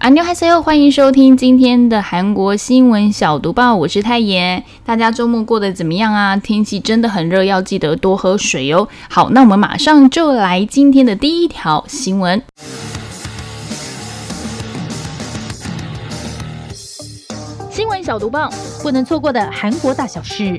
安妞嗨塞哟，欢迎收听今天的韩国新闻小读报，我是泰妍。大家周末过得怎么样啊？天气真的很热，要记得多喝水哦。好，那我们马上就来今天的第一条新闻。新闻小读报，不能错过的韩国大小事。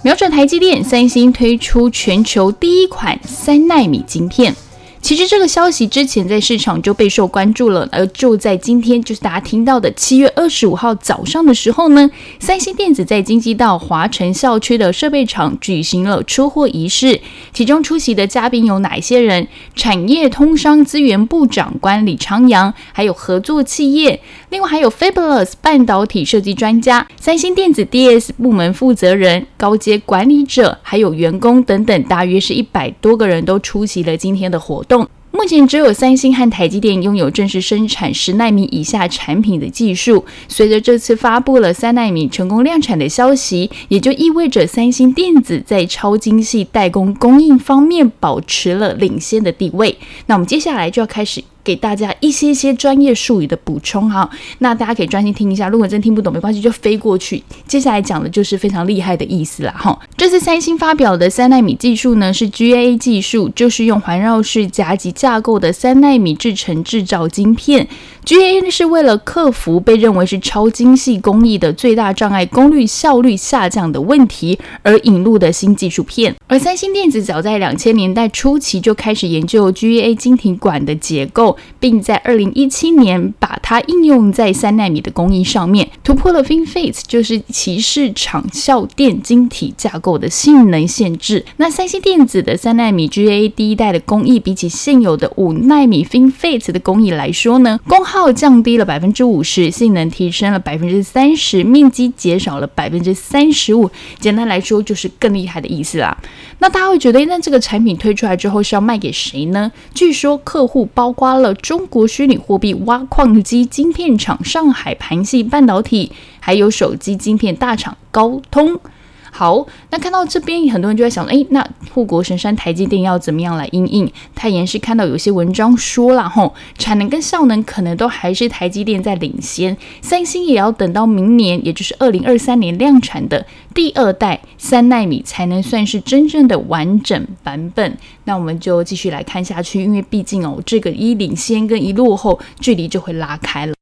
瞄准台积电，三星推出全球第一款三纳米晶片。其实这个消息之前在市场就备受关注了，而就在今天，就是大家听到的七月二十五号早上的时候呢，三星电子在京畿道华城校区的设备厂举行了出货仪式，其中出席的嘉宾有哪些人？产业通商资源部长官李昌阳，还有合作企业，另外还有 Fabulous 半导体设计专家、三星电子 DS 部门负责人、高阶管理者，还有员工等等，大约是一百多个人都出席了今天的活动。目前只有三星和台积电拥有正式生产十纳米以下产品的技术。随着这次发布了三纳米成功量产的消息，也就意味着三星电子在超精细代工供应方面保持了领先的地位。那我们接下来就要开始。给大家一些些专业术语的补充哈，那大家可以专心听一下，如果真听不懂没关系，就飞过去。接下来讲的就是非常厉害的意思啦哈。这次三星发表的三纳米技术呢，是 GAA 技术，就是用环绕式夹击架构的三纳米制成制造晶片。GAA 是为了克服被认为是超精细工艺的最大障碍——功率效率下降的问题而引入的新技术片。而三星电子早在两千年代初期就开始研究 GAA 晶体管的结构。并在二零一七年把它应用在三纳米的工艺上面，突破了 FinFET，就是骑士场效电晶体架构的性能限制。那三星电子的三纳米 GA 第一代的工艺，比起现有的五纳米 FinFET 的工艺来说呢，功耗降低了百分之五十，性能提升了百分之三十，面积减少了百分之三十五。简单来说，就是更厉害的意思啦。那大家会觉得，那这个产品推出来之后是要卖给谁呢？据说客户包括了中国虚拟货币挖矿机晶片厂上海盘系半导体，还有手机晶片大厂高通。好，那看到这边，很多人就在想，哎，那护国神山台积电要怎么样来应应？太妍是看到有些文章说了，吼，产能跟效能可能都还是台积电在领先，三星也要等到明年，也就是二零二三年量产的第二代三纳米，才能算是真正的完整版本。那我们就继续来看下去，因为毕竟哦，这个一领先跟一落后，距离就会拉开了。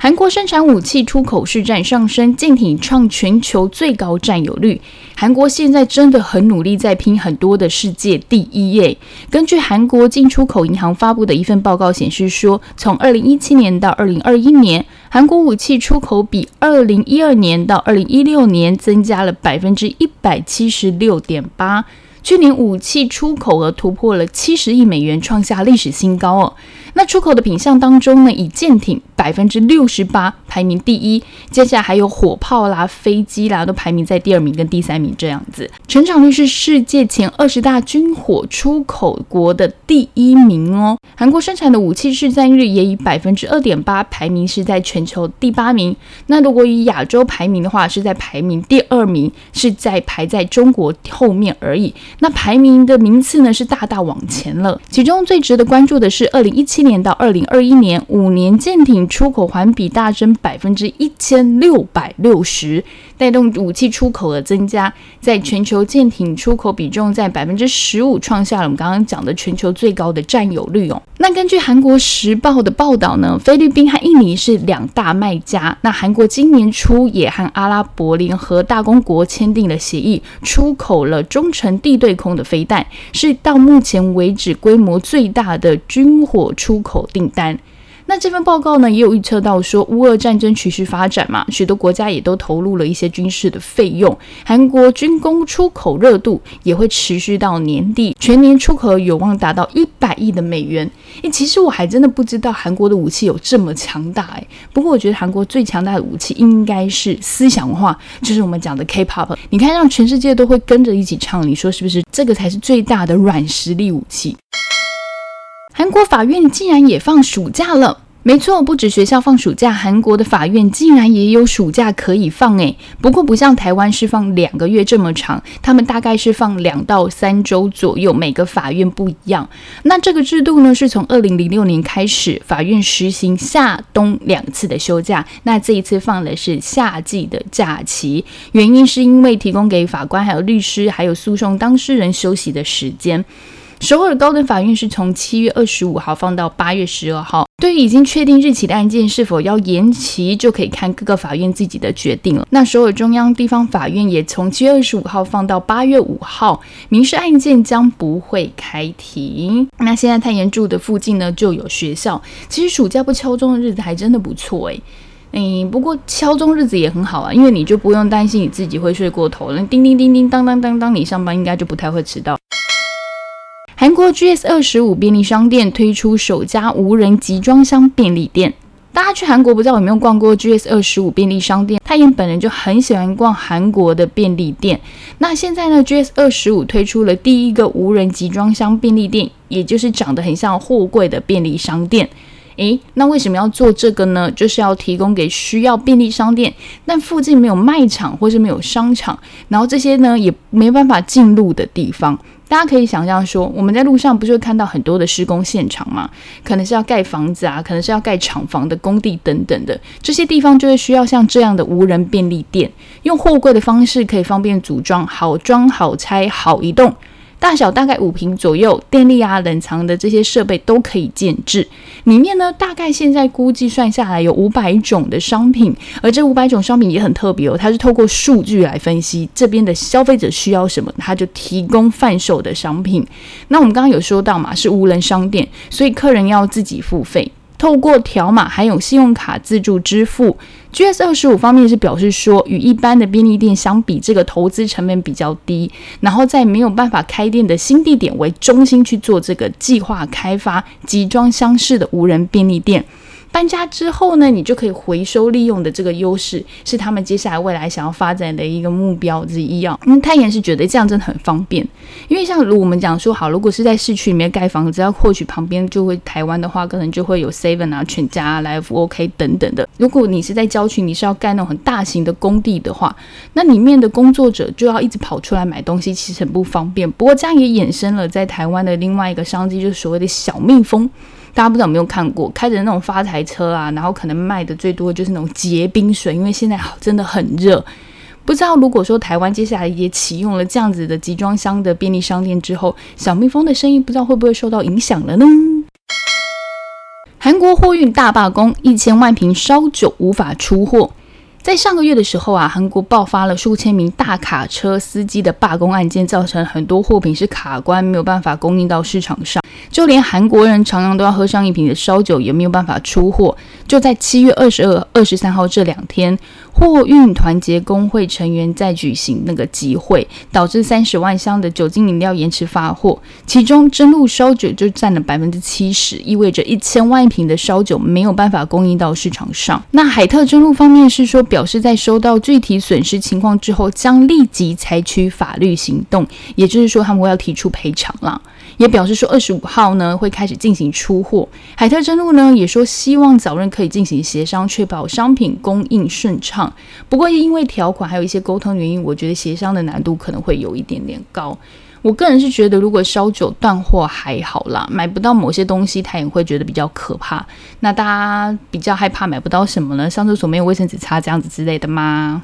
韩国生产武器出口市占上升，舰艇创全球最高占有率。韩国现在真的很努力，在拼很多的世界第一耶。根据韩国进出口银行发布的一份报告显示说，从二零一七年到二零二一年，韩国武器出口比二零一二年到二零一六年增加了百分之一百七十六点八。去年武器出口额突破了七十亿美元，创下历史新高哦。那出口的品项当中呢，以舰艇。百分之六十八排名第一，接下来还有火炮啦、飞机啦，都排名在第二名跟第三名这样子。成长率是世界前二十大军火出口国的第一名哦。韩国生产的武器市占率也以百分之二点八排名是在全球第八名。那如果以亚洲排名的话，是在排名第二名，是在排在中国后面而已。那排名的名次呢是大大往前了。其中最值得关注的是，二零一七年到二零二一年五年舰艇。出口环比大增百分之一千六百六十，带动武器出口的增加，在全球舰艇出口比重在百分之十五，创下了我们刚刚讲的全球最高的占有率哦。那根据韩国时报的报道呢，菲律宾和印尼是两大卖家。那韩国今年初也和阿拉伯联合大公国签订了协议，出口了中程地对空的飞弹，是到目前为止规模最大的军火出口订单。那这份报告呢，也有预测到说，乌俄战争持续发展嘛，许多国家也都投入了一些军事的费用，韩国军工出口热度也会持续到年底，全年出口有望达到一百亿的美元。诶，其实我还真的不知道韩国的武器有这么强大诶，不过我觉得韩国最强大的武器应该是思想化，就是我们讲的 K-pop。你看，让全世界都会跟着一起唱，你说是不是？这个才是最大的软实力武器。韩国法院竟然也放暑假了。没错，不止学校放暑假，韩国的法院竟然也有暑假可以放诶。不过不像台湾是放两个月这么长，他们大概是放两到三周左右，每个法院不一样。那这个制度呢，是从二零零六年开始，法院实行夏冬两次的休假。那这一次放的是夏季的假期，原因是因为提供给法官、还有律师、还有诉讼当事人休息的时间。首尔高等法院是从七月二十五号放到八月十二号。对于已经确定日期的案件是否要延期，就可以看各个法院自己的决定了。那首尔中央地方法院也从七月二十五号放到八月五号，民事案件将不会开庭。那现在太原住的附近呢，就有学校。其实暑假不敲钟的日子还真的不错诶。嗯，不过敲钟日子也很好啊，因为你就不用担心你自己会睡过头了。叮叮叮叮当当当当，你上班应该就不太会迟到。韩国 GS 二十五便利商店推出首家无人集装箱便利店。大家去韩国不知道有没有逛过 GS 二十五便利商店？泰妍本人就很喜欢逛韩国的便利店。那现在呢，GS 二十五推出了第一个无人集装箱便利店，也就是长得很像货柜的便利商店。诶，那为什么要做这个呢？就是要提供给需要便利商店，但附近没有卖场或是没有商场，然后这些呢也没办法进入的地方。大家可以想象说，我们在路上不是会看到很多的施工现场吗？可能是要盖房子啊，可能是要盖厂房的工地等等的，这些地方就会需要像这样的无人便利店，用货柜的方式可以方便组装，好装好拆好移动。大小大概五平左右，电力啊、冷藏的这些设备都可以建置。里面呢，大概现在估计算下来有五百种的商品，而这五百种商品也很特别哦，它是透过数据来分析这边的消费者需要什么，它就提供贩售的商品。那我们刚刚有说到嘛，是无人商店，所以客人要自己付费。透过条码还有信用卡自助支付，GS 二十五方面是表示说，与一般的便利店相比，这个投资成本比较低，然后在没有办法开店的新地点为中心去做这个计划开发集装箱式的无人便利店。搬家之后呢，你就可以回收利用的这个优势，是他们接下来未来想要发展的一个目标之一啊。因为泰妍是觉得这样真的很方便，因为像如我们讲说好，如果是在市区里面盖房子，要获取旁边就会台湾的话，可能就会有 Seven 啊、全家、Life OK 等等的。如果你是在郊区，你是要盖那种很大型的工地的话，那里面的工作者就要一直跑出来买东西，其实很不方便。不过这样也衍生了在台湾的另外一个商机，就是所谓的小蜜蜂。大家不知道有没有看过，开着那种发财车啊，然后可能卖的最多就是那种结冰水，因为现在真的很热。不知道如果说台湾接下来也启用了这样子的集装箱的便利商店之后，小蜜蜂的生意不知道会不会受到影响了呢？韩国货运大罢工，一千万瓶烧酒无法出货。在上个月的时候啊，韩国爆发了数千名大卡车司机的罢工案件，造成很多货品是卡关，没有办法供应到市场上。就连韩国人常常都要喝上一瓶的烧酒，也没有办法出货。就在七月二十二、二十三号这两天，货运团结工会成员在举行那个集会，导致三十万箱的酒精饮料延迟发货，其中真露烧酒就占了百分之七十，意味着一千万瓶的烧酒没有办法供应到市场上。那海特真露方面是说，表示在收到具体损失情况之后，将立即采取法律行动，也就是说他们会要提出赔偿了。也表示说，二十五号呢会开始进行出货。海特真露呢也说，希望早日可以进行协商，确保商品供应顺畅。不过，因为条款还有一些沟通原因，我觉得协商的难度可能会有一点点高。我个人是觉得，如果烧酒断货还好啦，买不到某些东西，他也会觉得比较可怕。那大家比较害怕买不到什么呢？上厕所没有卫生纸擦这样子之类的吗？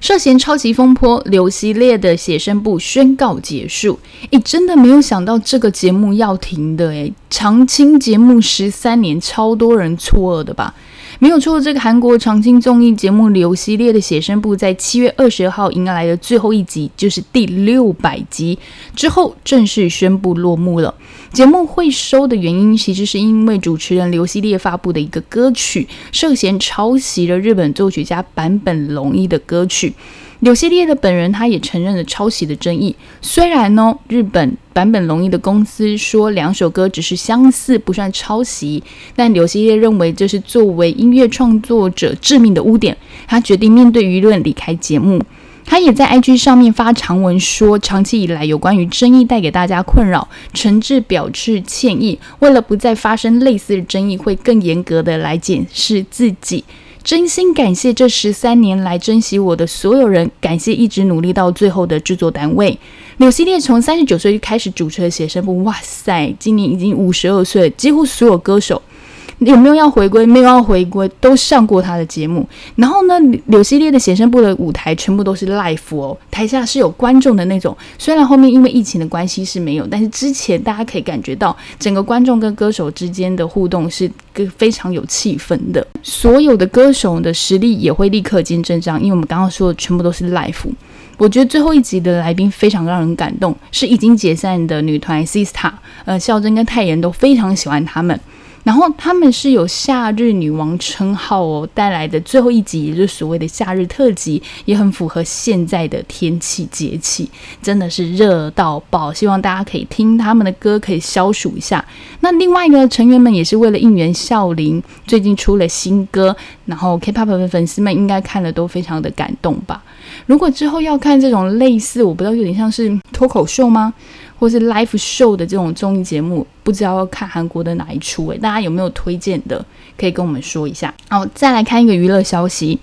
涉嫌超级风波，刘希烈的写生部宣告结束。诶，真的没有想到这个节目要停的诶，长青节目十三年，超多人错愕的吧？没有错，这个韩国常青综艺节目《刘熙烈的写生部》在七月二十号迎来的最后一集，就是第六百集之后正式宣布落幕了。节目会收的原因，其实是因为主持人刘希烈发布的一个歌曲涉嫌抄袭了日本作曲家坂本龙一的歌曲。柳希烈的本人他也承认了抄袭的争议。虽然呢，日本版本龙一的公司说两首歌只是相似，不算抄袭，但柳希烈认为这是作为音乐创作者致命的污点。他决定面对舆论离开节目。他也在 IG 上面发长文说，长期以来有关于争议带给大家困扰，诚挚表示歉意。为了不再发生类似的争议，会更严格的来检视自己。真心感谢这十三年来珍惜我的所有人，感谢一直努力到最后的制作单位。纽西列从三十九岁就开始主持了写生部，哇塞，今年已经五十二岁，几乎所有歌手。有没有要回归？没有要回归，都上过他的节目。然后呢，柳系列的写生部的舞台全部都是 live 哦，台下是有观众的那种。虽然后面因为疫情的关系是没有，但是之前大家可以感觉到整个观众跟歌手之间的互动是个非常有气氛的。所有的歌手的实力也会立刻见真章，因为我们刚刚说的全部都是 live。我觉得最后一集的来宾非常让人感动，是已经解散的女团 Sista，呃，孝珍跟泰妍都非常喜欢他们。然后他们是有夏日女王称号哦，带来的最后一集也就是所谓的夏日特辑，也很符合现在的天气节气，真的是热到爆。希望大家可以听他们的歌，可以消暑一下。那另外一个成员们也是为了应援孝琳，最近出了新歌，然后 K-pop 的粉丝们应该看了都非常的感动吧。如果之后要看这种类似，我不知道有点像是脱口秀吗？或是 live show 的这种综艺节目，不知道要看韩国的哪一出？诶，大家有没有推荐的？可以跟我们说一下。好，再来看一个娱乐消息：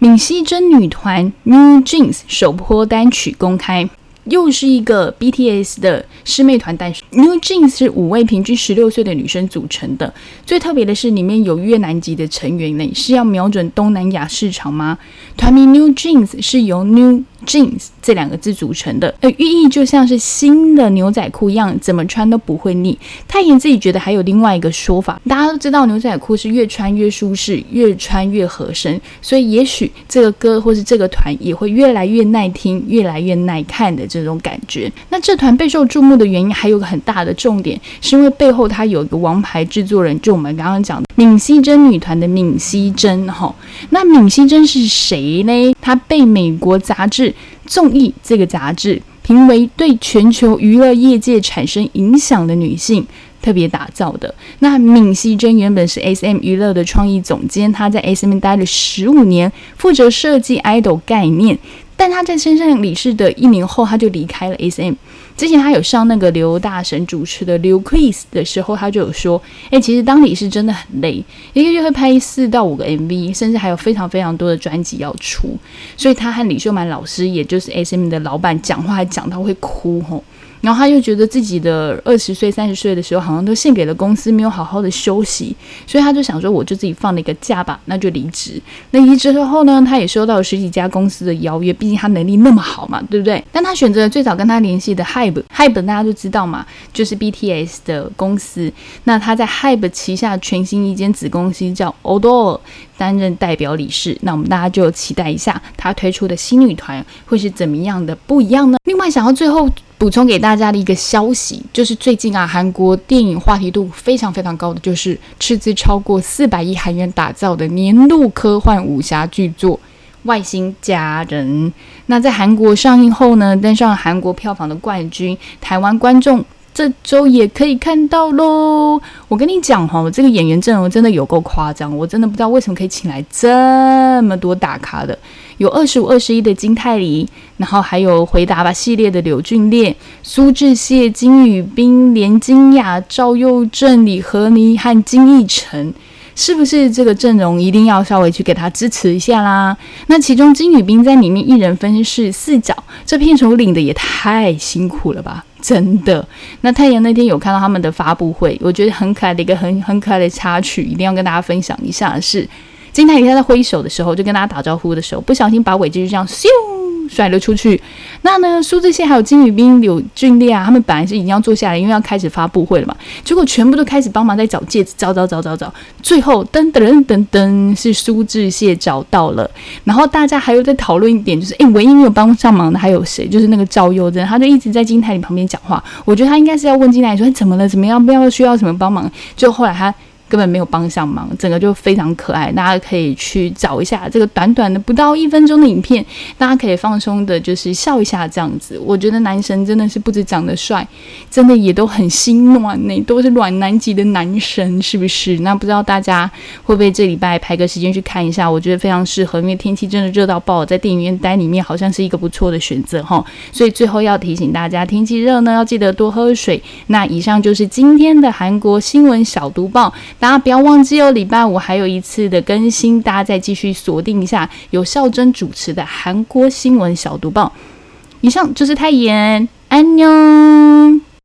闵熙珍女团 New Jeans 首播单曲公开。又是一个 BTS 的师妹团，诞生 New Jeans 是五位平均十六岁的女生组成的。最特别的是，里面有越南籍的成员呢，是要瞄准东南亚市场吗？团名 New Jeans 是由 New Jeans 这两个字组成的，呃寓意就像是新的牛仔裤一样，怎么穿都不会腻。泰妍自己觉得还有另外一个说法，大家都知道牛仔裤是越穿越舒适，越穿越合身，所以也许这个歌或是这个团也会越来越耐听，越来越耐看的。这种感觉，那这团备受注目的原因还有个很大的重点，是因为背后它有一个王牌制作人，就我们刚刚讲的闵熙珍女团的闵熙珍哈。那闵熙珍是谁呢？她被美国杂志《综艺》这个杂志评为对全球娱乐业界产生影响的女性，特别打造的。那闵熙珍原本是 SM 娱乐的创意总监，她在 SM 待了十五年，负责设计 idol 概念。但他在身上理事的一年后，他就离开了 SM。之前他有上那个刘大神主持的《刘 Quiz》的时候，他就有说：“哎，其实当理事真的很累，一个月会拍四到五个 MV，甚至还有非常非常多的专辑要出。”所以他和李秀满老师，也就是 SM 的老板，讲话还讲到会哭吼。然后他又觉得自己的二十岁、三十岁的时候，好像都献给了公司，没有好好的休息，所以他就想说，我就自己放了一个假吧，那就离职。那离职之后呢，他也收到了十几家公司的邀约，毕竟他能力那么好嘛，对不对？但他选择了最早跟他联系的 Hybe，Hybe 大家都知道嘛，就是 BTS 的公司。那他在 Hybe 旗下全新一间子公司叫 Odor 担任代表理事。那我们大家就期待一下他推出的新女团会是怎么样的不一样呢？另外，想要最后。补充给大家的一个消息，就是最近啊，韩国电影话题度非常非常高的，就是斥资超过四百亿韩元打造的年度科幻武侠巨作《外星家人》。那在韩国上映后呢，登上韩国票房的冠军，台湾观众这周也可以看到喽。我跟你讲哈，我这个演员阵容真的有够夸张，我真的不知道为什么可以请来这么多大咖的。有二十五、二十一的金泰梨，然后还有回答吧系列的柳俊烈、苏志燮、金宇彬、连金雅、赵又正、李和妮和金义成，是不是这个阵容一定要稍微去给他支持一下啦？那其中金宇彬在里面一人分饰四角，这片酬领的也太辛苦了吧！真的。那太阳那天有看到他们的发布会，我觉得很可爱的一个很很可爱的插曲，一定要跟大家分享一下是。金泰梨他在挥手的时候，就跟大家打招呼的时候，不小心把尾机就这样咻甩了出去。那呢，苏志燮还有金宇彬、柳俊烈啊，他们本来是已经要坐下来，因为要开始发布会了嘛。结果全部都开始帮忙在找戒指，找找找找找。最后噔噔噔噔，是苏志燮找到了。然后大家还有在讨论一点，就是诶，唯一没有帮上忙的还有谁？就是那个赵佑珍，他就一直在金泰梨旁边讲话。我觉得他应该是要问金泰梨说怎么了，怎么样，不要需要什么帮忙。就后来他。根本没有帮上忙，整个就非常可爱。大家可以去找一下这个短短的不到一分钟的影片，大家可以放松的，就是笑一下这样子。我觉得男神真的是不止长得帅，真的也都很心暖呢，都是暖男级的男神，是不是？那不知道大家会不会这礼拜排个时间去看一下？我觉得非常适合，因为天气真的热到爆，在电影院待里面好像是一个不错的选择哈。所以最后要提醒大家，天气热呢，要记得多喝水。那以上就是今天的韩国新闻小读报，大家不要忘记哦，礼拜五还有一次的更新，大家再继续锁定一下有孝珍主持的韩国新闻小读报。以上就是泰妍，安妞。